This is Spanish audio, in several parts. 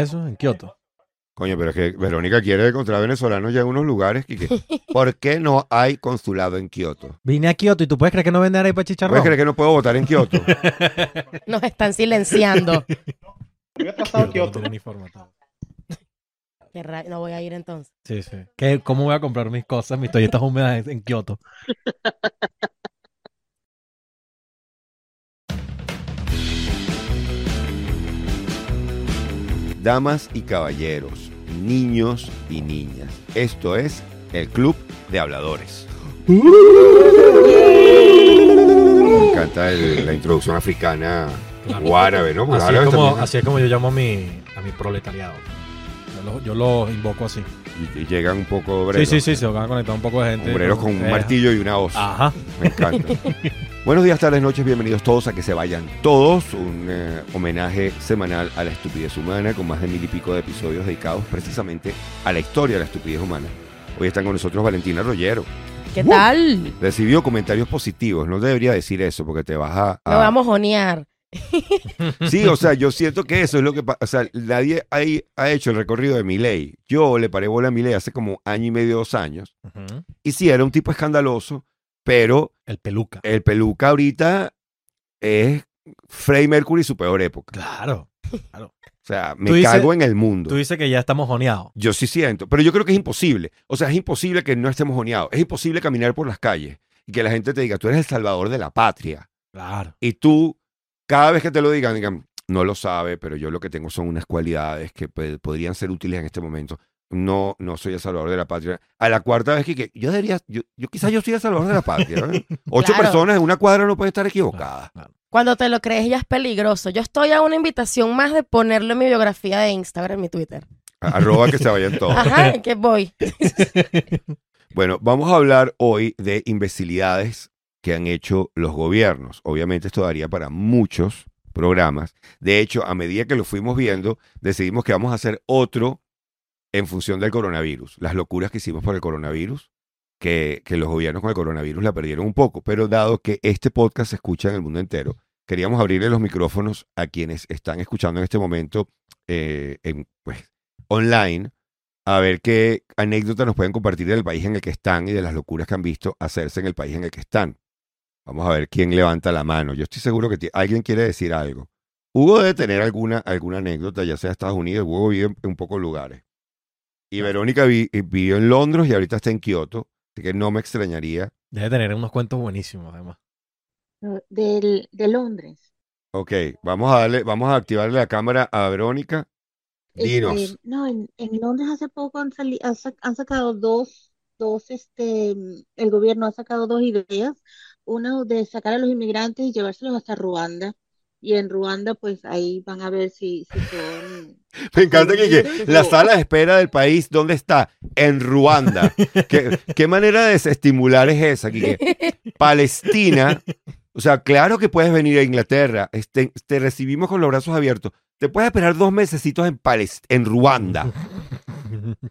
¿Ves eso? En Kioto. Coño, pero es que Verónica quiere encontrar venezolanos ya en unos lugares. Quique. ¿Por qué no hay consulado en Kioto? Vine a Kioto y tú puedes creer que no venden arepa chicharrón. ¿Puedes creer que no puedo votar en Kioto? Nos están silenciando. Yo he trazado Kioto, Kioto. tiene uniforme, todo. Qué ra- No voy a ir entonces. Sí, sí. ¿Qué- ¿Cómo voy a comprar mis cosas, mis toallitas húmedas en Kioto? Damas y caballeros, niños y niñas, esto es el Club de Habladores. Me encanta el- la introducción africana Claro. o árabe, ¿no? Porque Así es, como, también- así es como yo llamo a mi, a mi proletariado. Yo lo, yo lo invoco así. y, y llegan un poco obreros. Sí, sí, sí, se van a conectar un poco de gente. Obreros con un Eh, martillo y una hoz. Ajá. Me encanta. Buenos días, tardes, noches, bienvenidos todos a que se vayan todos. Un eh, homenaje semanal a la estupidez humana con más de mil y pico de episodios dedicados precisamente a la historia de la estupidez humana. Hoy están con nosotros Valentina Rollero. ¿Qué tal? Recibió comentarios positivos, no debería decir eso porque te vas a... a- Lo vamos a jonear. Sí, o sea, yo siento que eso es lo que pasa. O sea, nadie ahí ha hecho el recorrido de mi ley. Yo le paré bola a mi ley hace como año y medio, dos años. Ujú. Y sí, era un tipo escandaloso, pero El peluca. el peluca ahorita es Freddie Mercury su peor época. Claro. O sea, me dices- cago en el mundo. Tú dices que ya estamos joneados. Yo sí siento, pero yo creo que es imposible. O sea, es imposible que no estemos joneados. Es imposible caminar por las calles y que la gente te diga, tú eres el salvador de la patria. Claro. Y tú, cada vez que te lo digan, digan, no lo sabe, pero yo lo que tengo son unas cualidades que pues, podrían ser útiles en este momento. No, no soy el salvador de la patria. A la cuarta vez que, que yo debería, yo, yo quizás yo soy el salvador de la patria. ¿eh? Ocho Claro. personas en una cuadra no pueden estar equivocadas. Cuando te lo crees ya es peligroso. Yo estoy a una invitación más de ponerlo en mi biografía de Instagram, en mi Twitter. A- Arroba que se vayan todos. Ajá, que voy. Bueno, vamos a hablar hoy de imbecilidades que han hecho los gobiernos. Obviamente esto daría para muchos programas. De hecho, a medida que lo fuimos viendo, decidimos que vamos a hacer otro en función del coronavirus. Las locuras que hicimos por el coronavirus, que, los gobiernos con el coronavirus la perdieron un poco. Pero dado que este podcast se escucha en el mundo entero, queríamos abrirle los micrófonos a quienes están escuchando en este momento eh, en, pues, online a ver qué anécdotas nos pueden compartir del país en el que están y de las locuras que han visto hacerse en el país en el que están. Vamos a ver quién levanta la mano. Yo estoy seguro que alguien quiere decir algo. Hugo debe tener alguna, alguna anécdota, ya sea Estados Unidos. Hugo vive en, en pocos lugares. Y Verónica vi- eh, vivió en Londres y ahorita está en Kioto. Así que no me extrañaría. Debe tener unos cuentos buenísimos, además. del, de Londres. Ok, vamos a darle, vamos a activarle la cámara a Verónica. Dinos. Este, no, en, en Londres hace poco han, sali- han, sac- han sacado dos, dos, este, mm, el gobierno ha sacado dos ideas. Una de sacar a los inmigrantes y llevárselos hasta Ruanda. Y en Ruanda, pues ahí van a ver si, si son... Me encanta que, la sala de espera del país, ¿dónde está? En Ruanda. ¿Qué, qué manera de desestimular es esa? Quique? Palestina. O sea, claro que puedes venir a Inglaterra. Este, te recibimos con los brazos abiertos. Te puedes esperar dos mesecitos en, Palest en Ruanda.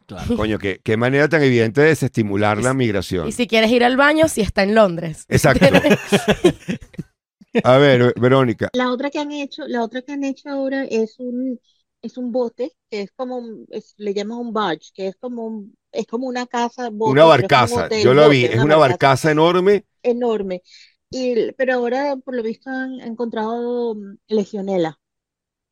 claro. Coño, qué, qué manera tan evidente de desestimular la migración. Y si quieres ir al baño, si está en Londres. Exacto. A ver, Verónica. La otra que han hecho, la otra que han hecho ahora es un, es un bote, que es como, un- es- le llaman un barge, que es como un- es como una casa, bote, Una un barcaza. hotel, Yo la vi. bote, Es una barcaza enorme. enorme. Y, pero ahora, por lo visto, han encontrado mm, legionela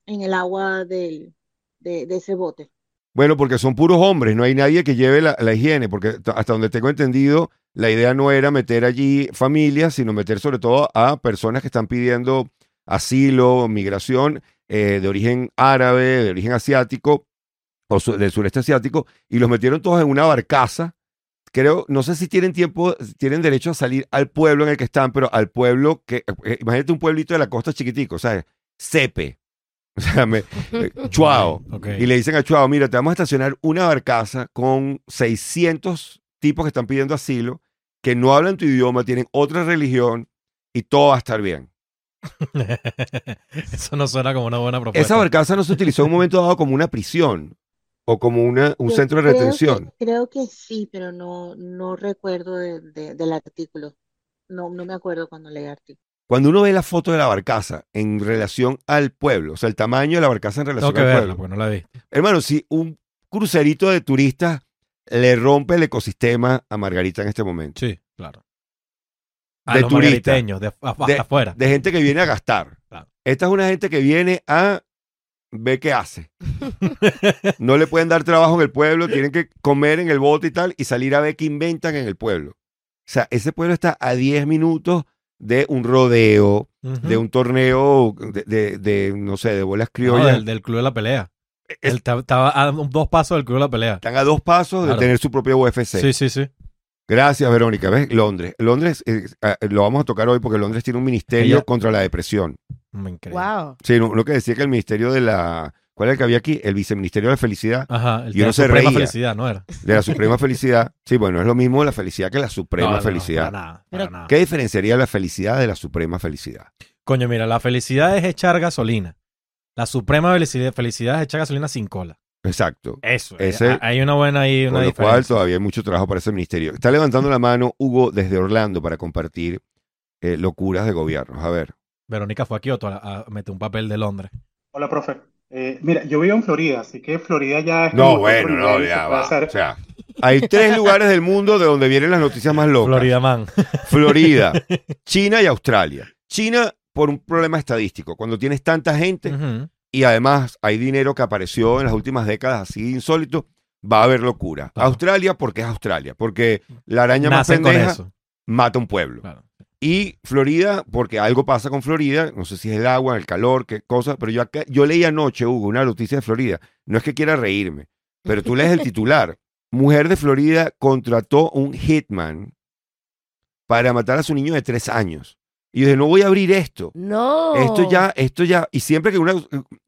en el agua del, de, de ese bote. Bueno, porque son puros hombres, no hay nadie que lleve la, la higiene, porque hasta donde tengo entendido, la idea no era meter allí familias, sino meter sobre todo a personas que están pidiendo asilo, migración eh, de origen árabe, de origen asiático o su- del sureste asiático, y los metieron todos en una barcaza. Creo, no sé si tienen tiempo, tienen derecho a salir al pueblo en el que están, pero al pueblo que, eh, imagínate un pueblito de la costa chiquitico, ¿sabes? Sepe. O sea, me, eh, Chuao. Y le dicen a Chuao, mira, te vamos a estacionar una barcaza con 600 tipos que están pidiendo asilo, que no hablan tu idioma, tienen otra religión y todo va a estar bien. Eso no suena como una buena propuesta. Esa barcaza no se utilizó en un momento dado como una prisión o como una, un Yo centro de creo que- retención. creo que sí, pero no, no recuerdo de- de- del artículo. No, no me acuerdo cuando leí el artículo. Cuando uno ve la foto de la barcaza en relación al pueblo, o sea, el tamaño de la barcaza en Tengo relación que al verla pueblo. porque no la vi. Hermano, si un crucerito de turistas le rompe el ecosistema a Margarita en este momento, Sí, claro. A De los turista. margariteños, de, afuera. de gente que viene a gastar. Claro. Esta es una gente que viene a ver qué hace. No le pueden dar trabajo en el pueblo, tienen que comer en el bote y tal y salir a ver qué inventan en el pueblo. O sea, ese pueblo está a 10 minutos de un rodeo, de un torneo de, de- no sé, de bolas No, criollas. del, del club de la pelea. Es- Él ta- estaba a dos pasos del club de la pelea. Están a dos pasos Claro. de tener su propio UFC. Sí, sí, sí. Gracias, Verónica. ¿Ves? Londres. Londres, eh, eh, lo vamos a tocar hoy porque Londres tiene un ministerio Ella- contra la depresión. Me increíble. Wow. Sí, uno, uno que decía que el ministerio de la... ¿Cuál es el que había aquí? El viceministerio de la felicidad. Ajá. El Y uno de se Suprema reía. felicidad, ¿no era? De la suprema felicidad. Sí, bueno, es lo mismo la felicidad que la suprema No, no, no, felicidad. para nada, para nada. ¿Qué diferenciaría la felicidad de la suprema felicidad? Coño, mira, la felicidad es echar gasolina. La suprema felicidad, es echar gasolina sin cola. Exacto. Eso. Ese- hay- hay una buena ahí, una Con lo cual todavía hay mucho trabajo para ese ministerio. Está levantando la mano Hugo desde Orlando para compartir eh, locuras de gobiernos. A ver. Verónica fue a Kioto a, a meter un papel de Londres. Hola, profe. Eh, mira, yo vivo en Florida, así que Florida ya es No, bueno, no, ya va. hacer. O sea, hay tres lugares del mundo de donde vienen las noticias más locas. Florida Man. Florida, China y Australia. China por un problema estadístico. Cuando tienes tanta gente y además hay dinero que apareció en las últimas décadas así insólito, va a haber locura. Claro. Australia porque es Australia, porque la araña más Nacen pendeja mata un pueblo. Claro. Y Florida, porque algo pasa con Florida, no sé si es el agua, el calor, qué cosa, pero yo, acá, yo leí anoche, Hugo, una noticia de Florida. No es que quiera reírme, pero tú lees el titular. Mujer de Florida contrató un hitman para matar a su niño de tres años. Y yo dije, no voy a abrir esto. No. Esto ya, esto ya, y siempre que una,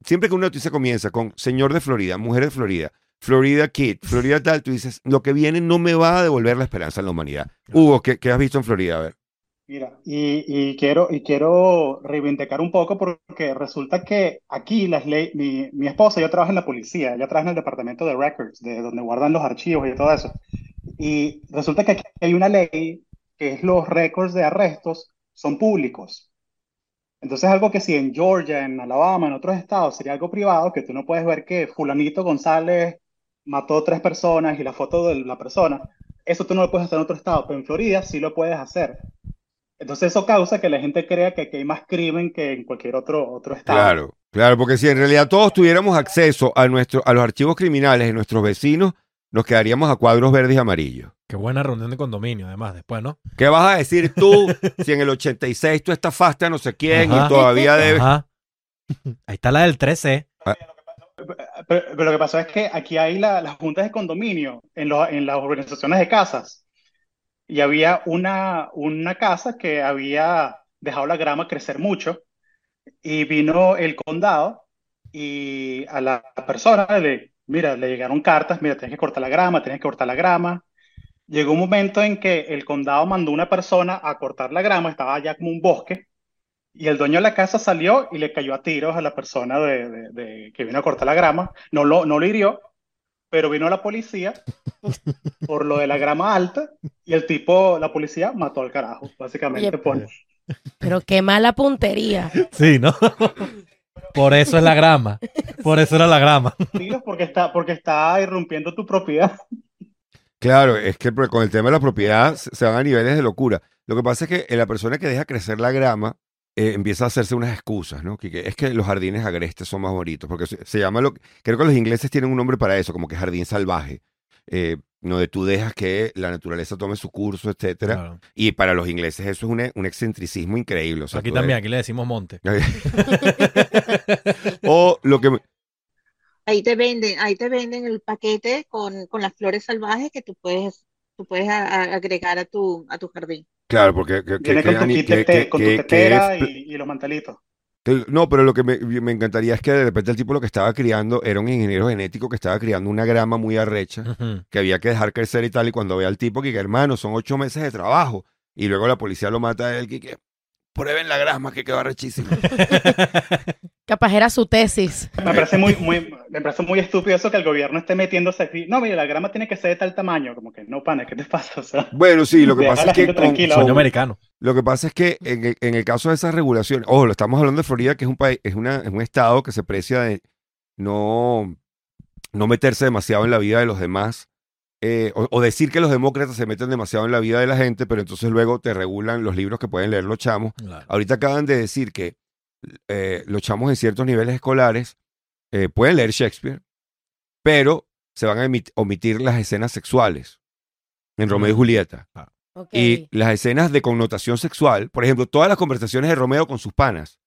siempre que una noticia comienza con señor de Florida, mujer de Florida, Florida Kid, Florida tal, tú dices, lo que viene no me va a devolver la esperanza en la humanidad. Hugo, ¿qué, qué has visto en Florida? A ver. Mira, y, y quiero, y quiero reivindicar un poco porque resulta que aquí las leyes, mi, mi esposa, yo trabajo en la policía, ella trabaja en el departamento de records, de donde guardan los archivos y todo eso. Y resulta que aquí hay una ley que es los récords de arrestos son públicos. Entonces algo que si en Georgia, en Alabama, en otros estados sería algo privado, que tú no puedes ver que fulanito González mató tres personas y la foto de la persona, eso tú no lo puedes hacer en otro estado, pero en Florida sí lo puedes hacer. Entonces eso causa que la gente crea que aquí hay más crimen que en cualquier otro, otro estado. Claro, claro, porque si en realidad todos tuviéramos acceso a, nuestro, a los archivos criminales de nuestros vecinos, nos quedaríamos a cuadros verdes y amarillos. Qué buena reunión de condominio, además, después, ¿no? ¿Qué vas a decir tú si en el 86 tú estafaste a no sé quién Ajá. y todavía debes... Ajá. Ahí está la del 13. Pero, pero lo que pasó es que aquí hay la- las juntas de condominio en, los- en las organizaciones de casas. Y había una, una casa que había dejado la grama crecer mucho. Y vino el condado y a la persona le, mira, le llegaron cartas, mira, tienes que cortar la grama, tienes que cortar la grama. Llegó un momento en que el condado mandó una persona a cortar la grama, estaba ya como un bosque. Y el dueño de la casa salió y le cayó a tiros a la persona de, de- de- que vino a cortar la grama. No lo, no lo hirió, pero vino la policía por lo de la grama alta y el tipo, la policía, mató al carajo, básicamente. Oye, por- Pero qué mala puntería. Sí, ¿no? Por eso es la grama. Por eso era la grama. tiros porque está, porque está irrumpiendo tu propiedad. Claro, es que con el tema de la propiedad se van a niveles de locura. Lo que pasa es que la persona que deja crecer la grama eh, empieza a hacerse unas excusas, ¿no? Que, que es que los jardines agrestes son más bonitos, porque se, se llama lo creo que los ingleses tienen un nombre para eso, como que jardín salvaje, eh, donde tú dejas que la naturaleza tome su curso, etcétera. Claro. Y para los ingleses eso es un, un excentricismo increíble. o sea, Aquí también, aquí le decimos monte. o lo que me- Ahí te venden, ahí te venden el paquete con, con las flores salvajes que tú puedes, tú puedes a- a- agregar a tu, a tu jardín. claro, porque que- que- Viene que con tu ani- kit de que- té- que- con tu tetera y los mantelitos. No, pero lo que me, me encantaría es que de repente el tipo lo que estaba criando era un ingeniero genético que estaba criando una grama muy arrecha que había que dejar crecer y tal. Y cuando ve al tipo que, hermano, son ocho meses de trabajo y luego la policía lo mata a él, que prueben la grasma que quedó rechísima. Capaz era su tesis. Me parece muy, muy, me parece muy estúpido eso que el gobierno esté metiéndose aquí. No, mire, la grama tiene que ser de tal tamaño. Como que, no, pana, ¿qué te pasa? O sea, Bueno, sí, lo que pasa es que con- hombre. americano. Lo que pasa es que en el, en el caso de esas regulaciones, ojo, lo estamos hablando de Florida, que es un país, es una, es un estado que se precia de no, no meterse demasiado en la vida de los demás, eh, o, o decir que los demócratas se meten demasiado en la vida de la gente, pero entonces luego te regulan los libros que pueden leer los chamos. Claro. Ahorita acaban de decir que eh, los chamos en ciertos niveles escolares eh, pueden leer Shakespeare, pero se van a omitir las escenas sexuales en Romeo y Mm. Julieta. Ok. Y las escenas de connotación sexual, por ejemplo, todas las conversaciones de Romeo con sus panas,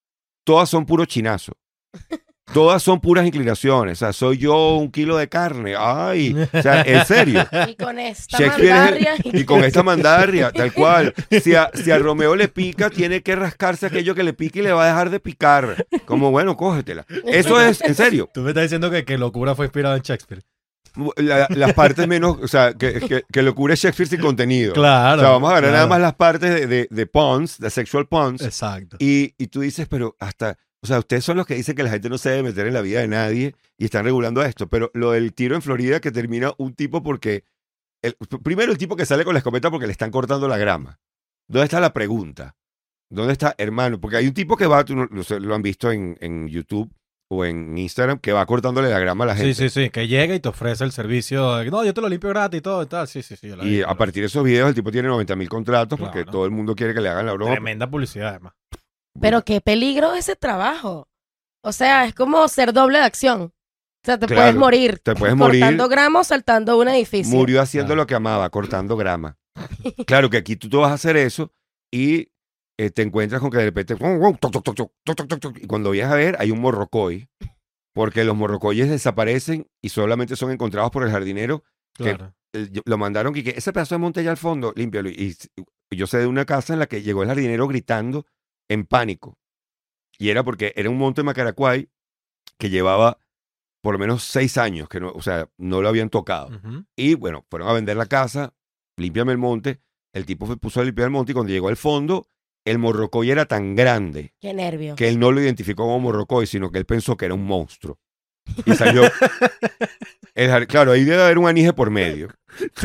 todas son puro chinazo. Todas son puras inclinaciones. O sea, soy yo un kilo de carne. Ay, o sea, en serio. Y con esta es- mandarria. Y con esta mandarria, tal cual. Si a, si a Romeo le pica, tiene que rascarse aquello que le pica y le va a dejar de picar. Como, bueno, cógetela. Eso es, en serio, Tú me estás diciendo que, que locura fue inspirado en Shakespeare. la- las partes menos, o sea, que, que, que locura es Shakespeare sin contenido. Claro. O sea, vamos a agarrar nada más las partes de, de, de puns, de sexual puns, Exacto. Y, y tú dices, pero hasta, o sea, ustedes son los que dicen que la gente no se debe meter en la vida de nadie y están regulando esto, pero lo del tiro en Florida que termina un tipo porque, el, primero el tipo que sale con la escopeta porque le están cortando la grama. ¿Dónde está la pregunta? ¿Dónde está, hermano? Porque hay un tipo que va, tú lo han visto en, en YouTube o en Instagram, que va cortándole la grama a la gente. Sí, sí, sí. Que llega y te ofrece el servicio. de, no, yo te lo limpio gratis y todo y tal. Sí, sí, sí. yo la vi, Y a partir de esos videos el tipo tiene 90 mil contratos porque todo el mundo quiere que le hagan la broma. Tremenda publicidad, además. Pero qué peligro ese trabajo. O sea, es como ser doble de acción. O sea, te puedes morir. Te puedes morir. Cortando gramos, saltando un edificio. Murió haciendo lo que amaba, cortando grama. claro que aquí tú te vas a hacer eso y eh, te encuentras con que de repente. Y cuando vienes a ver, hay un morrocoy. Porque los morrocoyes desaparecen y solamente son encontrados por el jardinero. Que eh, lo mandaron y que ese pedazo de monte allá al fondo, límpialo. Y yo sé de una casa en la que llegó el jardinero gritando en pánico. Y era porque era un monte Macaracuay que llevaba por lo menos seis años, que no, o sea, no lo habían tocado. Y bueno, fueron a vender la casa, límpiame el monte. El tipo se puso a limpiar el monte y cuando llegó al fondo, el morrocoy era tan grande Qué nervio. que él no lo identificó como morrocoy, sino que él pensó que era un monstruo. Y salió. el claro, ahí debe haber un anije por medio.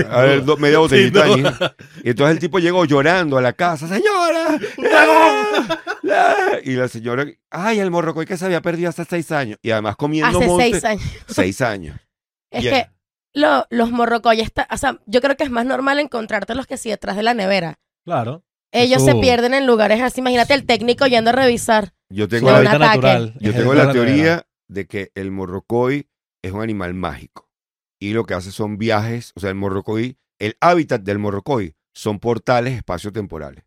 A ver, do- media botellita de. Y entonces el tipo llegó llorando a la casa, señora. ¡Ah! ¡Ah! Y la señora, ay, el morrocoy que se había perdido hace seis años. Y además comiendo Hace monte. seis años. Seis años. Es Y- que lo- los morrocoyes, está- o sea, yo creo que es más normal encontrarte los que sí detrás de la nevera. Claro. Ellos Eso- se pierden en lugares así. Imagínate el técnico yendo a revisar. Yo tengo, la, natural. yo tengo la teoría de que el morrocoy es un animal mágico. Y lo que hace son viajes, o sea, el morrocoy, el hábitat del morrocoy son portales espaciotemporales.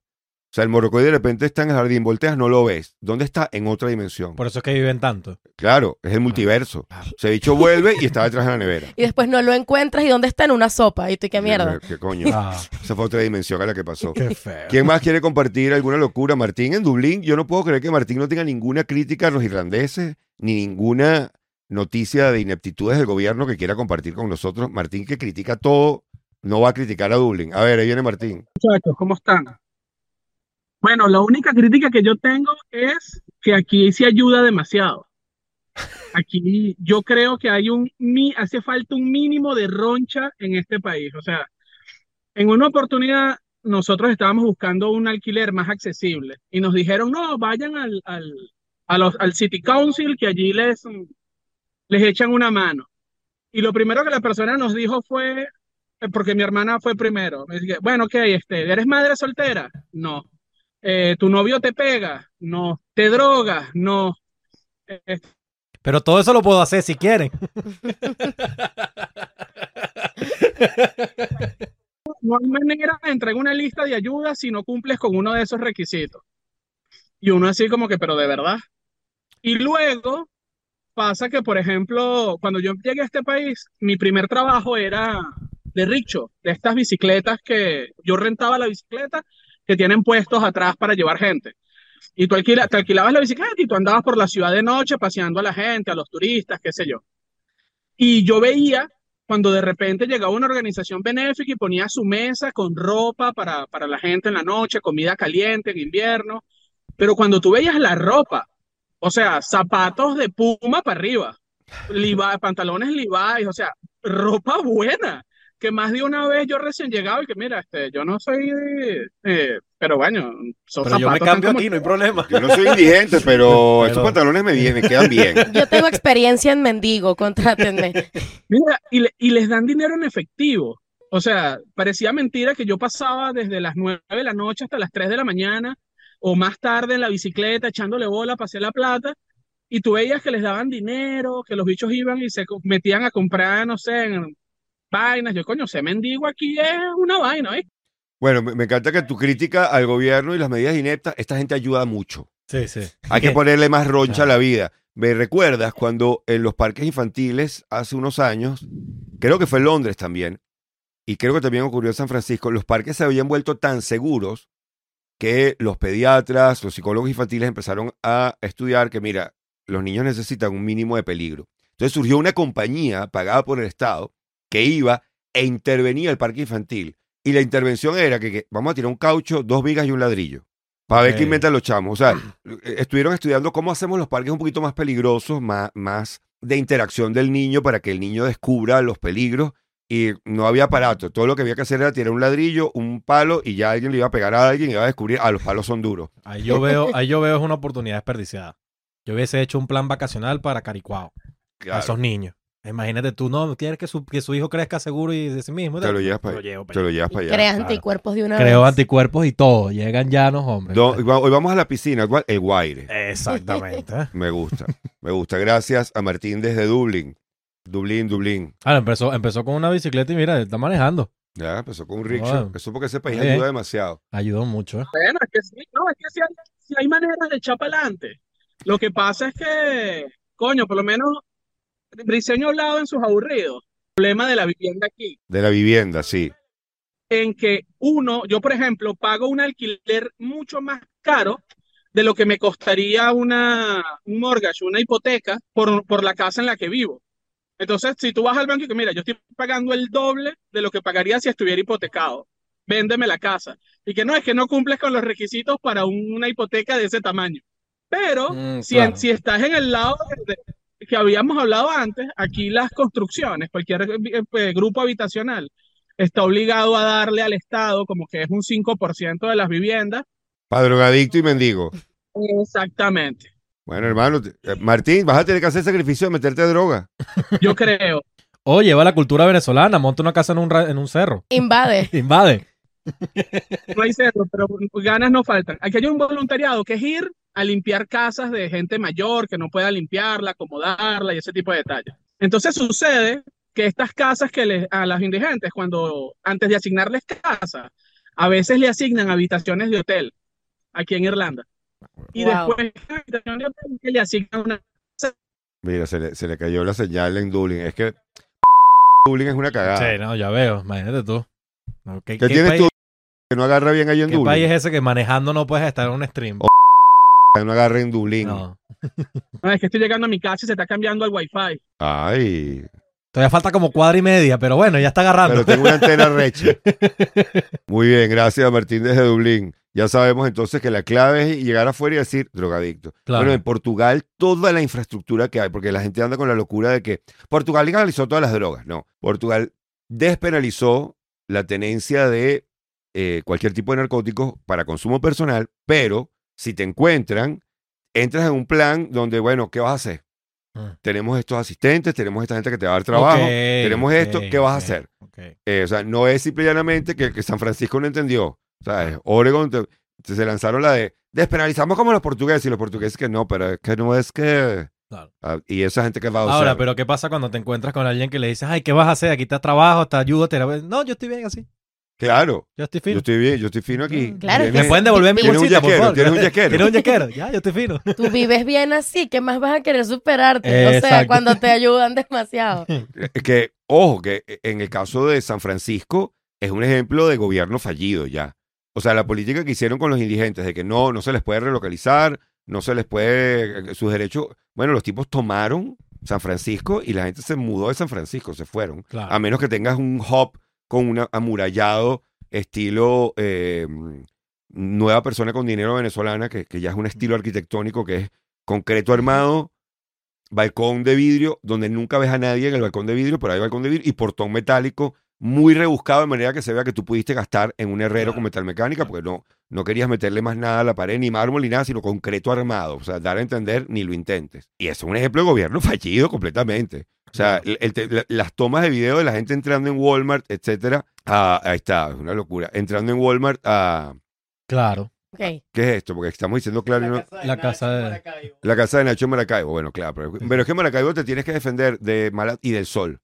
O sea, el morrocoy de repente está en el jardín, volteas, no lo ves. ¿Dónde está? En otra dimensión. Por eso es que viven tanto. Claro, es el multiverso. Claro. Ese bicho vuelve y está detrás de la nevera. Y después no lo encuentras y dónde está en una sopa. Y tú, qué mierda. ¿Qué coño? Ah, Esa fue otra dimensión a la que pasó. qué feo. ¿Quién más quiere compartir alguna locura? Martín en Dublín. Yo no puedo creer que Martín no tenga ninguna crítica a los irlandeses, ni ninguna noticia de ineptitudes del gobierno que quiera compartir con nosotros. Martín que critica todo, no va a criticar a Dublín. A ver, ahí viene Martín. Muchachos, ¿cómo están? Bueno, la única crítica que yo tengo es que aquí se ayuda demasiado. Aquí yo creo que hay un, hace falta un mínimo de roncha en este país. O sea, en una oportunidad nosotros estábamos buscando un alquiler más accesible y nos dijeron, no, vayan al, al, al City Council que allí les, les echan una mano. Y lo primero que la persona nos dijo fue, eh, porque mi hermana fue primero, me dije, bueno, ok, este, ¿eres madre soltera? No. Eh, ¿tu novio te pega? No. ¿Te drogas? No. Eh, Pero todo eso lo puedo hacer si quieren. no hay manera de entrar en una lista de ayuda si no cumples con uno de esos requisitos. Y uno así como que, pero de verdad. Y luego pasa que, por ejemplo, cuando yo llegué a este país, mi primer trabajo era de rickshaw, de estas bicicletas que yo rentaba la bicicleta que tienen puestos atrás para llevar gente. Y tú alquila, te alquilabas la bicicleta y tú andabas por la ciudad de noche paseando a la gente, a los turistas, qué sé yo. Y yo veía cuando de repente llegaba una organización benéfica y ponía su mesa con ropa para, para la gente en la noche, comida caliente en invierno. Pero cuando tú veías la ropa, o sea, zapatos de puma para arriba, Levi- pantalones Levi's, o sea, ropa buena. Que más de una vez yo recién llegado y que mira, este, yo no soy, eh, pero bueno, son Pero yo me cambio como- aquí, no hay problema. Yo no soy indigente, pero, Pero- estos pantalones me, vienen, me quedan bien. Yo tengo experiencia en mendigo, contrátenme. Mira, y, le- y les dan dinero en efectivo. O sea, parecía mentira que yo pasaba desde las 9 de la noche hasta las 3 de la mañana o más tarde en la bicicleta echándole bola, pasé la plata y tú veías que les daban dinero, que los bichos iban y se metían a comprar, no sé, en vainas. Yo, coño, ser mendigo aquí es una vaina, ¿eh? Bueno, me, encanta que tu crítica al gobierno y las medidas ineptas, esta gente ayuda mucho. Sí, sí. Hay que ponerle más roncha a la vida. Me recuerdas cuando en los parques infantiles hace unos años, creo que fue en Londres también, y creo que también ocurrió en San Francisco, los parques se habían vuelto tan seguros que los pediatras, los psicólogos infantiles empezaron a estudiar que, mira, los niños necesitan un mínimo de peligro. Entonces surgió una compañía pagada por el Estado que iba e intervenía el parque infantil. Y la intervención era que, que vamos a tirar un caucho, dos vigas y un ladrillo. Para ver qué inventan los chamos. O sea, eh, estuvieron estudiando cómo hacemos los parques un poquito más peligrosos, más, más de interacción del niño para que el niño descubra los peligros. Y no había aparato. Todo lo que había que hacer era tirar un ladrillo, un palo y ya alguien le iba a pegar a alguien y iba a descubrir, ah, los palos son duros. Ahí yo veo, ahí yo veo es una oportunidad desperdiciada. Yo hubiese hecho un plan vacacional para Caricuao, a esos niños. Imagínate tú, no, quieres que su, que su hijo crezca seguro y de sí mismo. te lo llevas para allá. Te lo llevas para allá. Creas claro. anticuerpos de una Creo vez. anticuerpos y todo. Llegan llanos, hombre. Do- hoy vamos a la piscina, ¿cuál? el Guaire. Exactamente. ¿eh? Me gusta, me gusta. Gracias a Martín desde Dublín. Dublín, Dublín. Ahora empezó, empezó con una bicicleta y mira, está manejando. Ya, empezó con un rickshaw. Wow. Eso porque ese país Bien. ayuda demasiado. Ayudó mucho. ¿eh? Bueno, es que sí, no, es que sí hay, sí hay maneras de echar para adelante. Lo que pasa es que, coño, por lo menos, Briseño ha hablado en sus aburridos, el problema de la vivienda aquí, De la vivienda, sí. en que uno, yo por ejemplo, pago un alquiler mucho más caro de lo que me costaría una, un mortgage, una hipoteca por, por la casa en la que vivo. Entonces, si tú vas al banco y que mira, yo estoy pagando el doble de lo que pagaría si estuviera hipotecado, véndeme la casa. Y que no, es que no cumples con los requisitos para un- una hipoteca de ese tamaño. Pero Mm, si, claro. si estás en el lado de- de- que habíamos hablado antes, aquí las construcciones, cualquier eh, eh, grupo habitacional está obligado a darle al Estado como que es un 5% de las viviendas. Para drogadicto y mendigo. Exactamente. Bueno, hermano, eh, Martín, vas a tener que hacer sacrificio de meterte a droga. Yo creo. O lleva la cultura venezolana, monta una casa en un, en un cerro. Invade. Invade. No hay cerro, pero ganas no faltan. Aquí hay un voluntariado que es ir a limpiar casas de gente mayor que no pueda limpiarla, acomodarla y ese tipo de detalles. Entonces sucede que estas casas que les, a las indigentes, cuando antes de asignarles casa, a veces le asignan habitaciones de hotel aquí en Irlanda. Y Wow. después de la habitación de hotel le asignan una Mira, se le, se le cayó la señal en Dublín. Es que Dublín es una cagada. Sí, no, ya veo. Imagínate tú. ¿Qué, ¿Qué qué tienes país, tú que no agarra bien ahí en qué Dublín? país es ese que manejando no puedes estar en un stream? No agarra en Dublín. No. No, es que estoy llegando a mi casa y se está cambiando al wifi. Ay, Todavía falta como cuadra y media, pero bueno, ya está agarrando. pero tengo una antena recha. Muy bien, gracias Martín desde Dublín. Ya sabemos entonces que la clave es llegar afuera y decir drogadicto. Claro. Bueno, en Portugal toda la infraestructura que hay, porque la gente anda con la locura de que Portugal legalizó todas las drogas. No, Portugal despenalizó la tenencia de eh, cualquier tipo de narcóticos para consumo personal, pero si te encuentran, entras en un plan donde, bueno, ¿qué vas a hacer? Mm. Tenemos estos asistentes, tenemos esta gente que te va a dar trabajo, tenemos esto, ¿qué vas a hacer? Eh, o sea, no es simple y llanamente que, que San Francisco no entendió. ¿sabes? Oregon te- te- se lanzaron la de despenalizamos como los portugueses y los portugueses que no, pero es que no es que... Claro. Ah, y esa gente que va a Ahora, usar. pero ¿qué pasa cuando te encuentras con alguien que le dices, ay, ¿qué vas a hacer? Aquí te trabajo, te ayudo, te... No, yo estoy bien así. Claro, Yo estoy yo fino. estoy bien, yo estoy fino aquí. Claro, ¿Me pueden devolver mi tienes un bolsita, por yaquero, favor? tienes un yaquero. ¿Tienes un yaquero? Ya, yo estoy fino. Tú vives bien así, ¿qué más vas a querer superarte? O sea, Exacto. cuando te ayudan demasiado. Es que, ojo, que en el caso de San Francisco es un ejemplo de gobierno fallido ya. O sea, la política que hicieron con los indigentes de que no, no se les puede relocalizar, no se les puede, sus derechos, bueno, los tipos tomaron San Francisco y la gente se mudó de San Francisco, se fueron. Claro. A menos que tengas un hub con un amurallado estilo, eh, nueva persona con dinero venezolana, que, que ya es un estilo arquitectónico que es concreto armado, balcón de vidrio, donde nunca ves a nadie en el balcón de vidrio, pero hay balcón de vidrio y portón metálico muy rebuscado de manera que se vea que tú pudiste gastar en un herrero con metal mecánica, porque no, no querías meterle más nada a la pared, ni mármol ni nada, sino concreto armado. O sea, dar a entender, ni lo intentes. Y eso es un ejemplo de gobierno fallido completamente. O sea, el- el te- la- las tomas de video de la gente entrando en Walmart, etcétera. ah, ahí está, es una locura. Entrando en Walmart a. Claro. ¿Qué es esto? Porque estamos diciendo claro y no- La casa de- la casa de Nacho en Maracaibo. Bueno, claro, pero, pero es que en Maracaibo te tienes que defender de mala y del sol.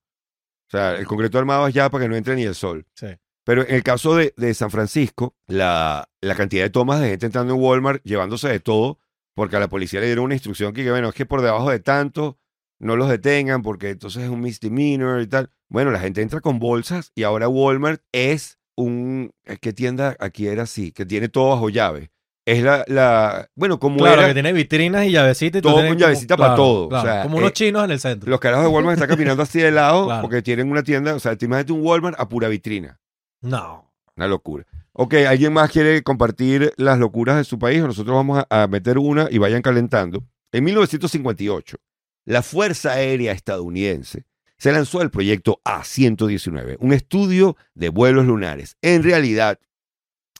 O sea, el concreto armado es ya para que no entre ni el sol. Sí. Pero en el caso de, de San Francisco, la, la cantidad de tomas de gente entrando en Walmart, llevándose de todo, porque a la policía le dieron una instrucción que, que, bueno, es que por debajo de tanto no los detengan, porque entonces es un misdemeanor y tal. Bueno, la gente entra con bolsas y ahora Walmart es un... ¿Qué tienda aquí era así? Que tiene todo bajo llave. Es la... la bueno, como Claro, era... que tiene vitrinas y llavecitas. y Todo con como- llavecita para claro, todo, o claro, sea, como unos eh, chinos en el centro. Los carajos de Walmart están caminando así de lado Claro. porque tienen una tienda, o sea, te imagínate un Walmart a pura vitrina. No. Una locura. Ok, ¿alguien más quiere compartir las locuras de su país? Nosotros vamos a, a meter una y vayan calentando. En 1958, la Fuerza Aérea Estadounidense se lanzó el proyecto A-119, un estudio de vuelos lunares. En realidad,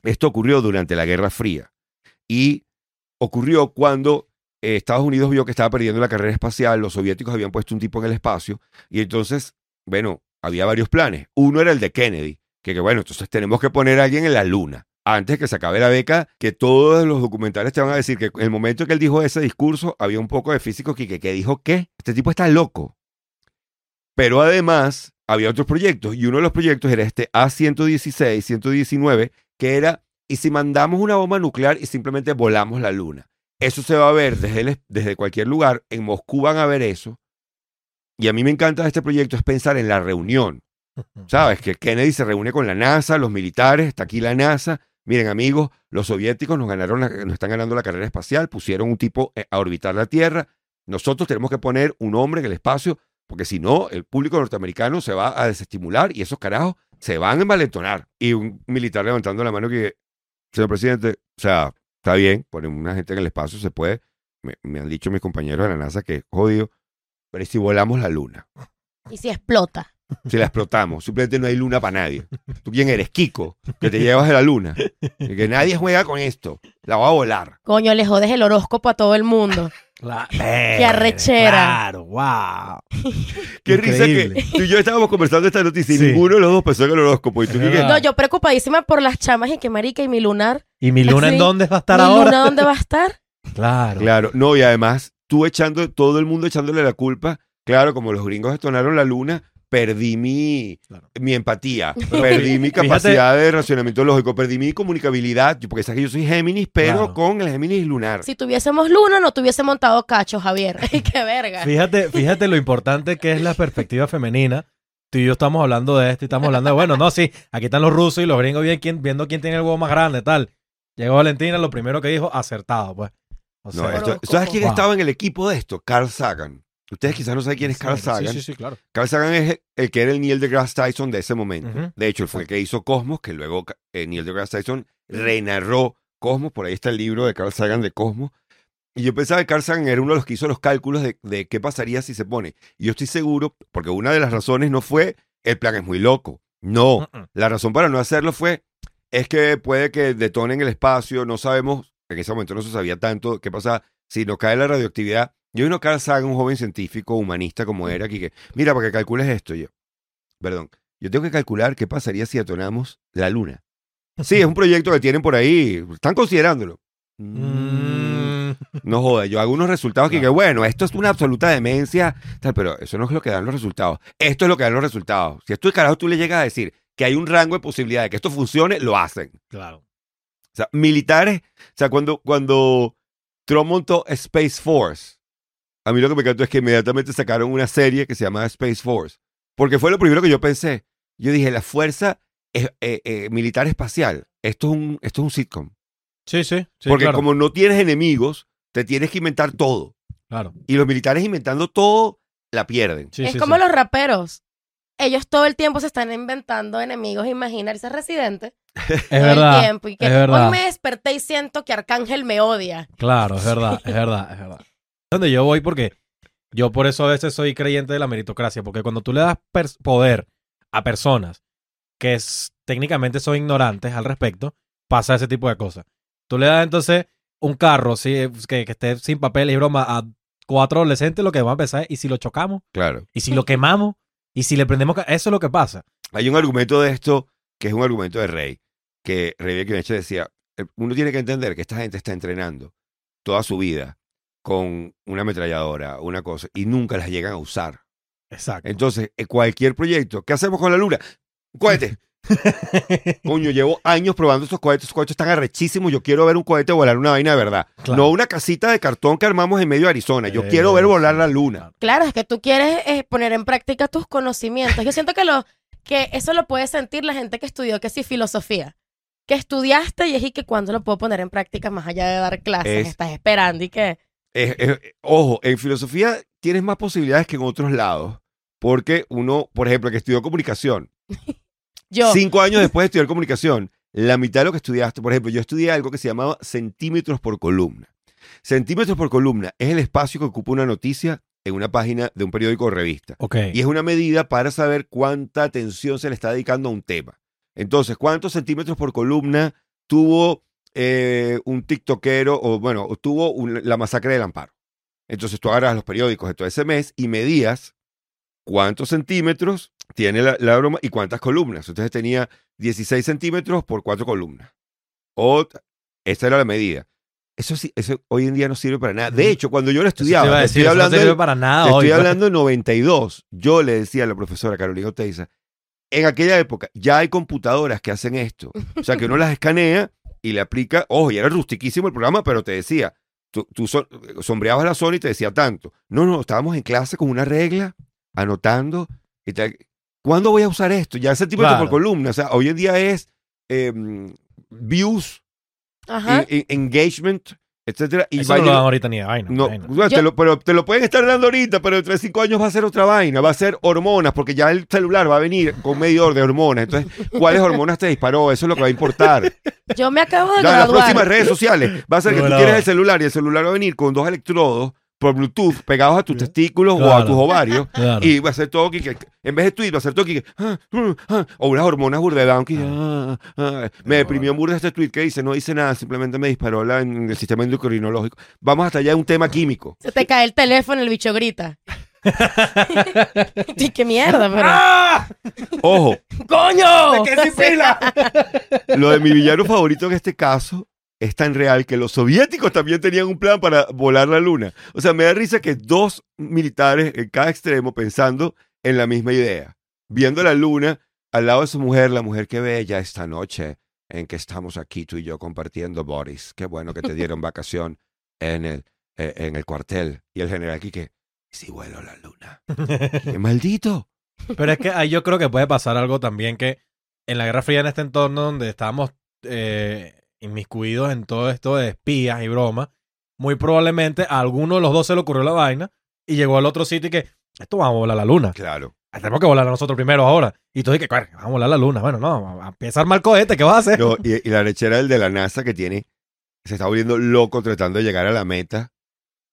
esto ocurrió durante la Guerra Fría y ocurrió cuando Estados Unidos vio que estaba perdiendo la carrera espacial, los soviéticos habían puesto un tipo en el espacio y entonces, bueno, había varios planes. Uno era el de Kennedy, que, que bueno, entonces tenemos que poner a alguien en la luna. Antes que se acabe la beca, que todos los documentales te van a decir que en el momento que él dijo ese discurso, había un poco de físicos que, que, que dijo que este tipo está loco. Pero además, había otros proyectos, y uno de los proyectos era este A116, 119, que era, ¿y si mandamos una bomba nuclear y simplemente volamos la luna? Eso se va a ver desde, el- desde cualquier lugar, en Moscú van a ver eso, y a mí me encanta de este proyecto es pensar en la reunión. ¿Sabes? Que Kennedy se reúne con la NASA, los militares, está aquí la NASA. Miren, amigos, los soviéticos nos ganaron, la- nos están ganando la carrera espacial, pusieron un tipo eh, a orbitar la Tierra. Nosotros tenemos que poner un hombre en el espacio, porque si no, el público norteamericano se va a desestimular y esos carajos se van a envalentonar. Y un militar levantando la mano que, señor presidente, o sea, está bien, poner una gente en el espacio, se puede. Me, me han dicho mis compañeros de la NASA que es jodido, pero ¿y si volamos la luna? Y si explota. Si la explotamos, simplemente no hay luna para nadie. ¿Tú quién eres? Kiko, que te llevas de la luna. Y que nadie juega con esto. La va a volar. Coño, le jodes el horóscopo a todo el mundo. Cla- Qué arrechera. Claro, wow. Qué risa Increíble. que tú y yo estábamos conversando esta noticia y Sí. ninguno de los dos pensó en el horóscopo. Y tú. No, yo preocupadísima por las chamas y que marica y mi lunar. ¿Y mi luna en dónde va a estar ¿Mi ahora? luna dónde va a estar? Claro. Claro, no, y además tú echando, todo el mundo echándole la culpa. Claro, como los gringos detonaron la luna, perdí mi, Claro. mi empatía, perdí mi Fíjate- capacidad de racionamiento lógico, perdí mi comunicabilidad, porque sabes que yo soy Géminis, pero Claro. con el Géminis lunar. Si tuviésemos luna, no tuviese montado cacho, Javier. ¡Qué verga! Fíjate, fíjate lo importante que es la perspectiva femenina. Tú y yo estamos hablando de esto y estamos hablando de, bueno, no, sí, aquí están los rusos y los gringos bien- quién- viendo quién tiene el huevo más grande, tal. Llegó Valentina, lo primero que dijo, acertado, pues. O No, sea, esto- Horóscopo. ¿Sabes quién Wow. estaba en el equipo de esto? Carl Sagan. Ustedes quizás no saben quién es Carl Sagan. Sí, sí, sí, claro. Carl Sagan es el que era el Neil deGrasse Tyson de ese momento. De hecho, él fue el que hizo Cosmos, que luego eh, Neil deGrasse Tyson renarró Cosmos. Por ahí está el libro de Carl Sagan de Cosmos. Y yo pensaba que Carl Sagan era uno de los que hizo los cálculos de, de qué pasaría si se pone. Y yo estoy seguro, porque una de las razones no fue el plan es muy loco. No, la razón para no hacerlo fue, es que puede que detonen el espacio, no sabemos, en ese momento no se sabía tanto qué pasa si nos cae la radioactividad. Yo vino Carl Sagan, un joven científico, humanista como era, aquí que, mira, para que calcules esto yo. Perdón, yo tengo que calcular qué pasaría si detonamos la luna. Sí, es un proyecto que tienen por ahí, están considerándolo. Mm, Mm, no joda, yo hago unos resultados que, que, bueno, esto es una absoluta demencia, tal, pero eso no es lo que dan los resultados. Esto es lo que dan los resultados. Si esto carajo tú le llegas a decir que hay un rango de posibilidad de que esto funcione, lo hacen. claro. O sea, militares, o sea, cuando, cuando Trump montó Space Force, a mí lo que me encantó es que inmediatamente sacaron una serie que se llamaba Space Force, porque fue lo primero que yo pensé. Yo dije, la fuerza eh, eh, eh, militar espacial, esto es un, esto es un sitcom. Sí, sí, sí, porque claro. como no tienes enemigos, te tienes que inventar todo. Claro. Y los militares inventando todo, la pierden. Sí, es sí, como sí. los raperos. ellos todo el tiempo se están inventando enemigos imaginarios residentes. Es todo verdad. el tiempo. Y que es verdad. hoy me desperté y siento que Arcángel me odia. Claro, es verdad, es verdad, es verdad. Donde yo voy porque yo por eso a veces soy creyente de la meritocracia, porque cuando tú le das poder a personas que es- técnicamente son ignorantes al respecto, pasa ese tipo de cosas. Tú le das entonces un carro sí, que, que esté sin papeles y broma a cuatro adolescentes, lo que va a empezar es, ¿y si lo chocamos? Claro. ¿Y si lo quemamos? ¿Y si le prendemos? ca-?" Eso es lo que pasa. Hay un argumento de esto que es un argumento de Rey, que Rey Bequimleche decía, eh, uno tiene que entender que esta gente está entrenando toda su vida con una ametralladora, una cosa, y nunca las llegan a usar. Exacto. Entonces, eh, cualquier proyecto, ¿qué hacemos con la luna? Un cohete. Coño, llevo años probando estos cohetes, estos cohetes están arrechísimos, yo quiero ver un cohete volar una vaina de verdad. Claro. No una casita de cartón que armamos en medio de Arizona, yo Eh, quiero ver volar la luna. claro. Claro, es que tú quieres eh, poner en práctica tus conocimientos. Yo siento que lo que eso lo puede sentir la gente que estudió que sí filosofía. Que estudiaste y es y que cuando lo puedo poner en práctica más allá de dar clases, Es- estás esperando y que Ojo, en filosofía tienes más posibilidades que en otros lados, porque uno, por ejemplo, que estudió comunicación, yo cinco años después de estudiar comunicación, la mitad de lo que estudiaste, por ejemplo, yo estudié algo que se llamaba centímetros por columna. Centímetros por columna es el espacio que ocupa una noticia en una página de un periódico o revista. Ok. Y es una medida para saber cuánta atención se le está dedicando a un tema. Entonces, ¿cuántos centímetros por columna tuvo eh, un tiktokero o, bueno, tuvo un- la masacre del Amparo? Entonces, tú agarras los periódicos de todo ese mes y medías cuántos centímetros tiene la, la broma y cuántas columnas. Entonces, tenía 16 centímetros por cuatro columnas. O, esa era la medida. Eso sí, eso hoy en día no sirve para nada. De hecho, cuando yo lo te estudiaba, decir, estoy hablando no sirve para nada hoy. estoy pues. hablando de 92. Yo le decía a la profesora Carolina Oteiza, en aquella época ya hay computadoras que hacen esto. O sea, que uno las escanea y le aplica, ojo, y era rustiquísimo el programa, pero te decía, tú, tú so- sombreabas la zona y te decía tanto. No, no, estábamos en clase con una regla, anotando y tal. ¿Cuándo voy a usar esto? Ya ese tipo Claro. por columna. O sea, hoy en día es eh, views, ajá. engagement, etcétera. Y Eso no lo dan ahorita ni de vaina. no, vaina. bueno, te Yo- lo, pero te lo pueden estar dando ahorita, pero dentro de cinco años va a ser otra vaina, va a ser hormonas, porque ya el celular va a venir con medidor de hormonas. Entonces, ¿cuáles hormonas te disparó? Eso es lo que va a importar. Yo me acabo de Ya las próximas redes sociales va a ser que tú tienes el celular y el celular va a venir con dos electrodos por Bluetooth pegados a tus testículos o a tus ovarios. Claro. Y va a ser todo que, en vez de tweet, va a ser todo que, ah, ah, ah, o unas hormonas burdedown que ah, ah, me deprimió burda este tweet que dice, no dice nada, simplemente me disparó la, en el sistema endocrinológico. Vamos hasta allá de un tema químico. Se te cae el teléfono, el bicho grita. y qué mierda, pero. ¡Ah! Ojo, ¡Coño! Lo de mi villano favorito en este caso es tan real que los soviéticos también tenían un plan para volar la luna. O sea, me da risa que dos militares en cada extremo pensando en la misma idea, viendo la luna al lado de su mujer, la mujer que bella esta noche en que estamos aquí tú y yo compartiendo, Boris. Qué bueno que te dieron vacación en el, eh, en el cuartel. Y el general aquí que, "¿Y si vuelo la luna. ¡Qué maldito! Pero es que ahí yo creo que puede pasar algo también que en la Guerra Fría, en este entorno donde estábamos eh, inmiscuidos en todo esto de espías y bromas, muy probablemente a alguno de los dos se le ocurrió la vaina y llegó al otro sitio y que esto vamos a volar la luna. Claro. Tenemos que volar nosotros primero ahora. Y tú dices, "Coño, vamos a volar la luna. Bueno, no, a armar cohete, ¿qué vas a hacer? No, y, y la lechera del de la NASA que tiene, se está volviendo loco tratando de llegar a la meta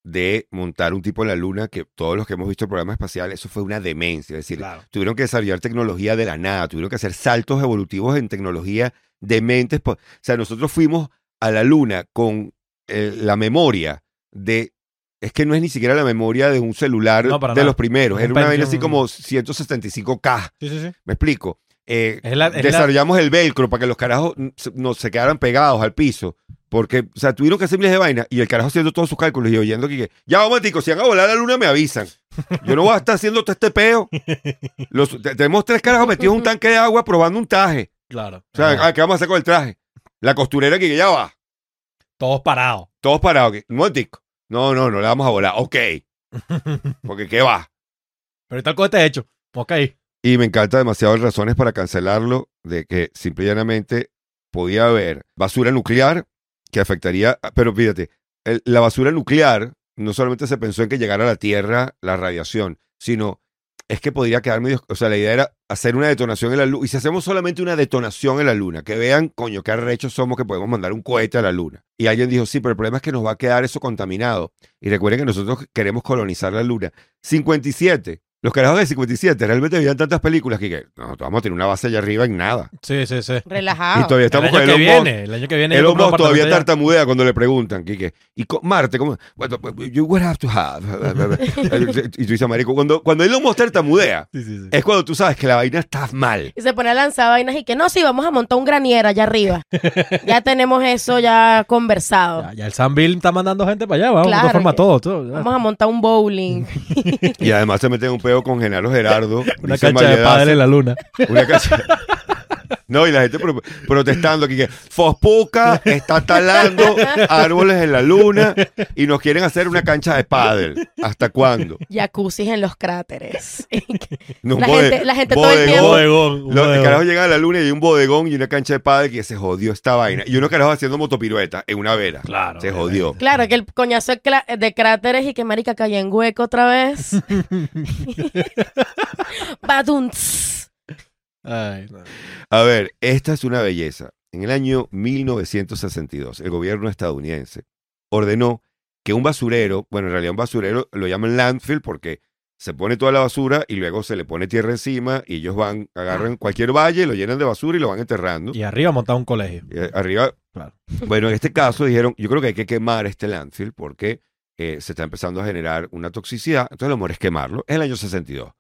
de montar un tipo en la luna que todos los que hemos visto el programa espacial, eso fue una demencia. Es decir, Claro. tuvieron que desarrollar tecnología de la nada, tuvieron que hacer saltos evolutivos en tecnología dementes. O sea, nosotros fuimos a la luna con eh, la memoria de... Es que no es ni siquiera la memoria de un celular No, de nada. los primeros. Era una vaina así como 175K. Sí, sí, sí. ¿Me explico? Eh, Es la- es la- desarrollamos el velcro para que los carajos no se quedaran pegados al piso. Porque, o sea, tuvieron que hacer miles de vainas y el carajo haciendo todos sus cálculos y oyendo que, ya vamos, tico, si van a volar a la luna me avisan. Yo no voy a estar haciendo todo este peo. Los, te- tenemos tres carajos metidos en un tanque de agua probando un traje. Claro. O sea, ah, ¿qué vamos a hacer con el traje? La costurera que ya va. Todos parados. Todos parados. Un momentico. No, no, no le vamos a volar. Ok. Porque ¿qué va? Pero ahorita el cohete hecho. Ok. Y me encanta demasiado las razones para cancelarlo, de que simple y llanamente podía haber basura nuclear que afectaría, pero fíjate, el- la basura nuclear no solamente se pensó en que llegara a la Tierra la radiación, sino es que podría quedar medio. O sea, la idea era hacer una detonación en la luna. Y si hacemos solamente una detonación en la luna, que vean, coño, qué arrechos somos que podemos mandar un cohete a la luna. Y alguien dijo, sí, pero el problema es que nos va a quedar eso contaminado. Y recuerden que nosotros queremos colonizar la luna. 57. Los carajos de 57 realmente veían tantas películas que, que no, vamos a tener una base allá arriba en nada. Sí, sí, sí. Relajado. Y todavía estamos el con año Elon que Musk. viene, el año que viene. Elon Musk todavía allá. tartamudea cuando le preguntan, Quique. ¿Y Marte cómo? Bueno, you would have to have. y tú dices, marico, cuando, cuando Elon Musk tartamudea, Sí, sí, sí. es cuando tú sabes que la vaina está mal. Y se pone a lanzar vainas y que no, sí, vamos a montar un granier allá arriba. ya tenemos eso ya conversado. Ya, ya el Sam Bill está mandando gente para allá, vamos, Claro, de forma todo. Vamos a montar un bowling. Y además se mete en un con Genaro Gerardo. Una cancha de padre en la luna. Una cancha. No, y la gente pro- protestando aquí que Fospuca está talando árboles en la luna y nos quieren hacer una cancha de pádel. ¿Hasta cuándo? Jacuzzis en los cráteres. No, La bode- gente- la gente todo el bodegón. tiempo- Bodegón, un Los el bodegón. carajo llega a la luna y hay un bodegón y una cancha de pádel que se jodió esta vaina. Y unos carajos haciendo motopirueta en una vera. Claro. Se jodió. claro, que el coñazo de, cla- de cráteres y que marica cayó en hueco otra vez. Badunts. Ay. A ver, esta es una belleza. En el año 1962, el gobierno estadounidense ordenó que un basurero, bueno, en realidad un basurero lo llaman landfill porque se pone toda la basura y luego se le pone tierra encima y ellos van, agarran cualquier valle, lo llenan de basura y lo van enterrando. Y arriba montado un colegio. Y, eh, arriba, Claro. bueno, en este caso dijeron, yo creo que hay que quemar este landfill porque eh, se está empezando a generar una toxicidad, entonces lo mejor es quemarlo. Es el año 62.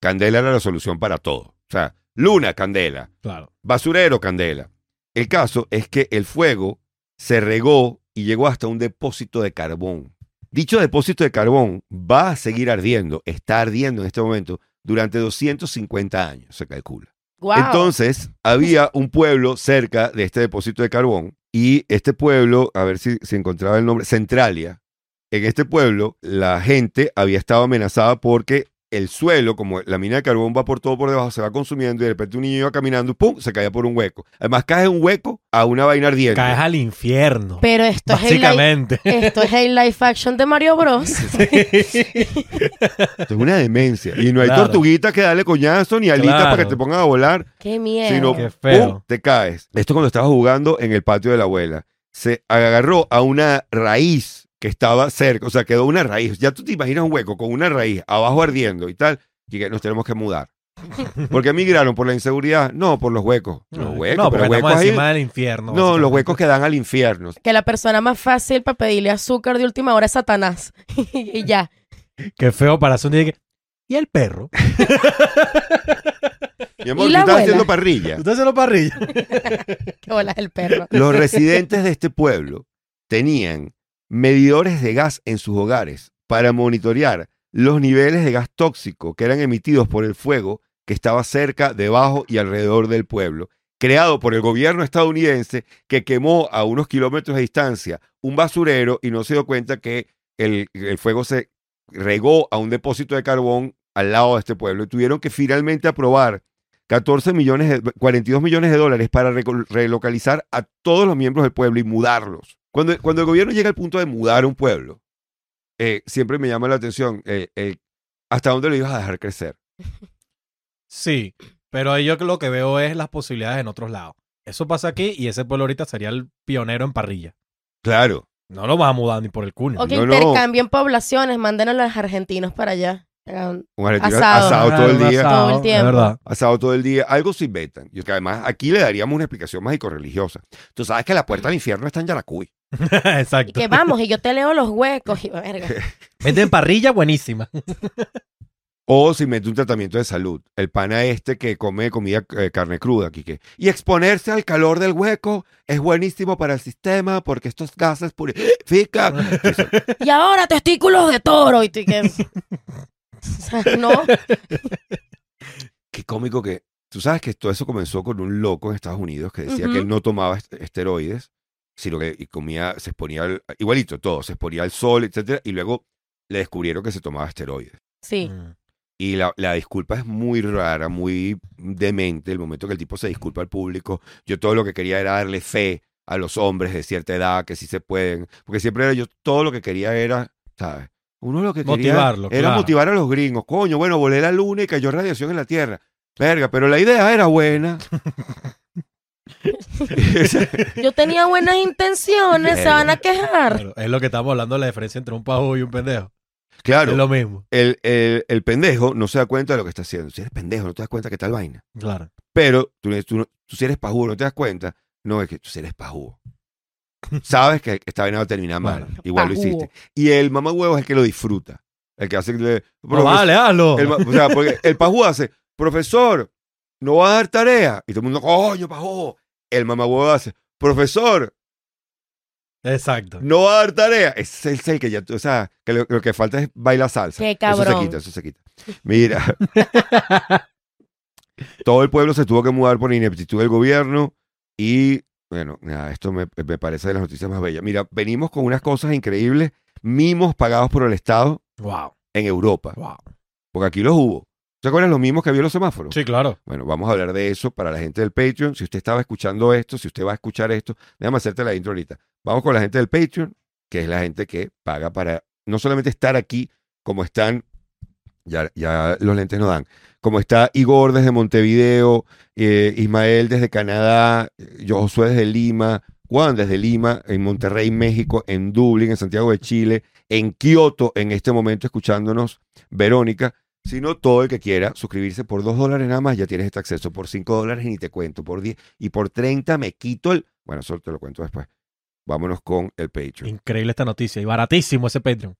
Candela era la solución para todo. O sea, luna, candela. Claro. Basurero, candela. El caso es que el fuego se regó y llegó hasta un depósito de carbón. Dicho depósito de carbón va a seguir ardiendo, está ardiendo en este momento durante 250 años, se calcula. Wow. Entonces, había un pueblo cerca de este depósito de carbón y este pueblo, a ver si, si encontraba el nombre, Centralia. En este pueblo, la gente había estado amenazada porque el suelo, como la mina de carbón va por todo por debajo, se va consumiendo y de repente un niño iba caminando y ¡pum! se caía por un hueco. Además, cae en un hueco a una vaina ardiente. Caes al infierno. Pero esto es, el live, Básicamente. esto es el live action de Mario Bros. Esto es una demencia. Y no hay Claro. tortuguita que darle coñazo ni alitas Claro. para que te pongan a volar. Qué miedo. sino Qué feo. ¡pum! te caes. Esto cuando estabas jugando en el patio de la abuela. Se agarró a una raíz que estaba cerca, o sea, quedó una raíz. Ya tú te imaginas un hueco con una raíz abajo ardiendo y tal, y que nos tenemos que mudar. ¿Por qué migraron? ¿Por la inseguridad? No, por los huecos. Los huecos, no, pero porque huecos ahí- encima del infierno. No, los huecos que dan al infierno. Que la persona más fácil para pedirle azúcar de última hora es Satanás. y ya. Qué feo para hacer un día que... ¿Y el perro? Mi amor, ¿Y tú estás abuela? haciendo parrilla. ¿Usted se lo parrilla? Qué bolas el perro. Los residentes de este pueblo tenían medidores de gas en sus hogares para monitorear los niveles de gas tóxico que eran emitidos por el fuego que estaba cerca, debajo y alrededor del pueblo, creado por el gobierno estadounidense que quemó a unos kilómetros de distancia un basurero y no se dio cuenta que el, fuego se regó a un depósito de carbón al lado de este pueblo y tuvieron que finalmente aprobar 14 millones, de- 42 millones de dólares para relocalizar a todos los miembros del pueblo y mudarlos. Cuando, cuando el gobierno llega al punto de mudar un pueblo, eh, siempre me llama la atención eh, eh, hasta dónde lo ibas a dejar crecer. Sí, pero ahí yo lo que veo es las posibilidades en otros lados. Eso pasa aquí y ese pueblo ahorita sería el pionero en parrilla. Claro. No lo vas a mudar ni por el culo. O que No, no. intercambien poblaciones, manden a los argentinos para allá. Un argentino Asado. asado todo el día. Todo el tiempo. verdad. Asado todo el día. Algo se inventan. Y que además aquí le daríamos una explicación mágico-religiosa. Tú sabes que la puerta al infierno está en Yaracuy. Y Exacto. que vamos, y yo te leo los huecos. Y, verga. Venden parrilla buenísima. O se inventa un tratamiento de salud. El pana este que come comida eh, carne cruda, Quique. Y exponerse al calor del hueco es buenísimo para el sistema porque estos gases purifican. Y ahora testículos de toro. Y que... O sea, no. Qué cómico que. Tú sabes que todo eso comenzó con un loco en Estados Unidos que decía que él no tomaba est- esteroides, sino que y comía, se exponía al, igualito todo, se exponía al sol, etcétera, y luego le descubrieron que se tomaba esteroides. Sí. Mm. Y la, la disculpa es muy rara, muy demente. El momento que el tipo se disculpa al público, yo todo lo que quería era darle fe a los hombres de cierta edad, que sí se pueden. Porque siempre era yo, todo lo que quería era, ¿sabes? Uno lo que quería Motivarlo, era claro. motivar a los gringos. Coño, bueno, volé la luna y cayó radiación en la Tierra. Verga, pero la idea era buena. Yo tenía buenas intenciones, se van a quejar. Claro, es lo que estamos hablando de la diferencia entre un pajú y un pendejo. claro, Es lo mismo. el, el- el pendejo no se da cuenta de lo que está haciendo. Si eres pendejo, no te das cuenta que tal vaina. Claro. Pero tú, tú, tú si eres pajudo, no te das cuenta. No, es que tú si eres pajudo. Sabes que esta vaina va a terminar mal. Igual lo Pajudo. hiciste. Y el mamá huevo es el que lo disfruta. El que hace... que le- No, vale, hazlo. El, o sea, porque el pajú hace, profesor, no va a dar tarea. Y todo el mundo, coño, pajú. El mamá huevo hace, profesor, Exacto. no va a dar tarea. Ese es el que ya, o sea, que lo, lo que falta es bailar salsa. Qué Eso cabrón. se quita, eso se quita. Mira, todo el pueblo se tuvo que mudar por ineptitud del gobierno y, bueno, nada, esto me, me parece de las noticias más bellas. Mira, venimos con unas cosas increíbles, mimos pagados por el Estado Wow. en Europa, Wow. porque aquí los hubo. ¿Se acuerdan los mismos que había en los semáforos? Sí, claro. Bueno, vamos a hablar de eso para la gente del Patreon. Si usted estaba escuchando esto, si usted va a escuchar esto, déjame hacerte la intro ahorita. Vamos con la gente del Patreon, que es la gente que paga para no solamente estar aquí, como están, ya, ya los lentes no dan, como está Igor desde Montevideo, eh, Ismael desde Canadá, eh, Josué desde Lima, Juan desde Lima, en Monterrey, México, en Dublín, en Santiago de Chile, en Kioto, en este momento escuchándonos, Verónica sino todo el que quiera suscribirse por 2 dólares nada más, ya tienes este acceso. Por 5 dólares ni te cuento, por 10 y por 30 me quito el... Bueno, eso te lo cuento después. Vámonos con el Patreon. Increíble esta noticia. Y baratísimo ese Patreon.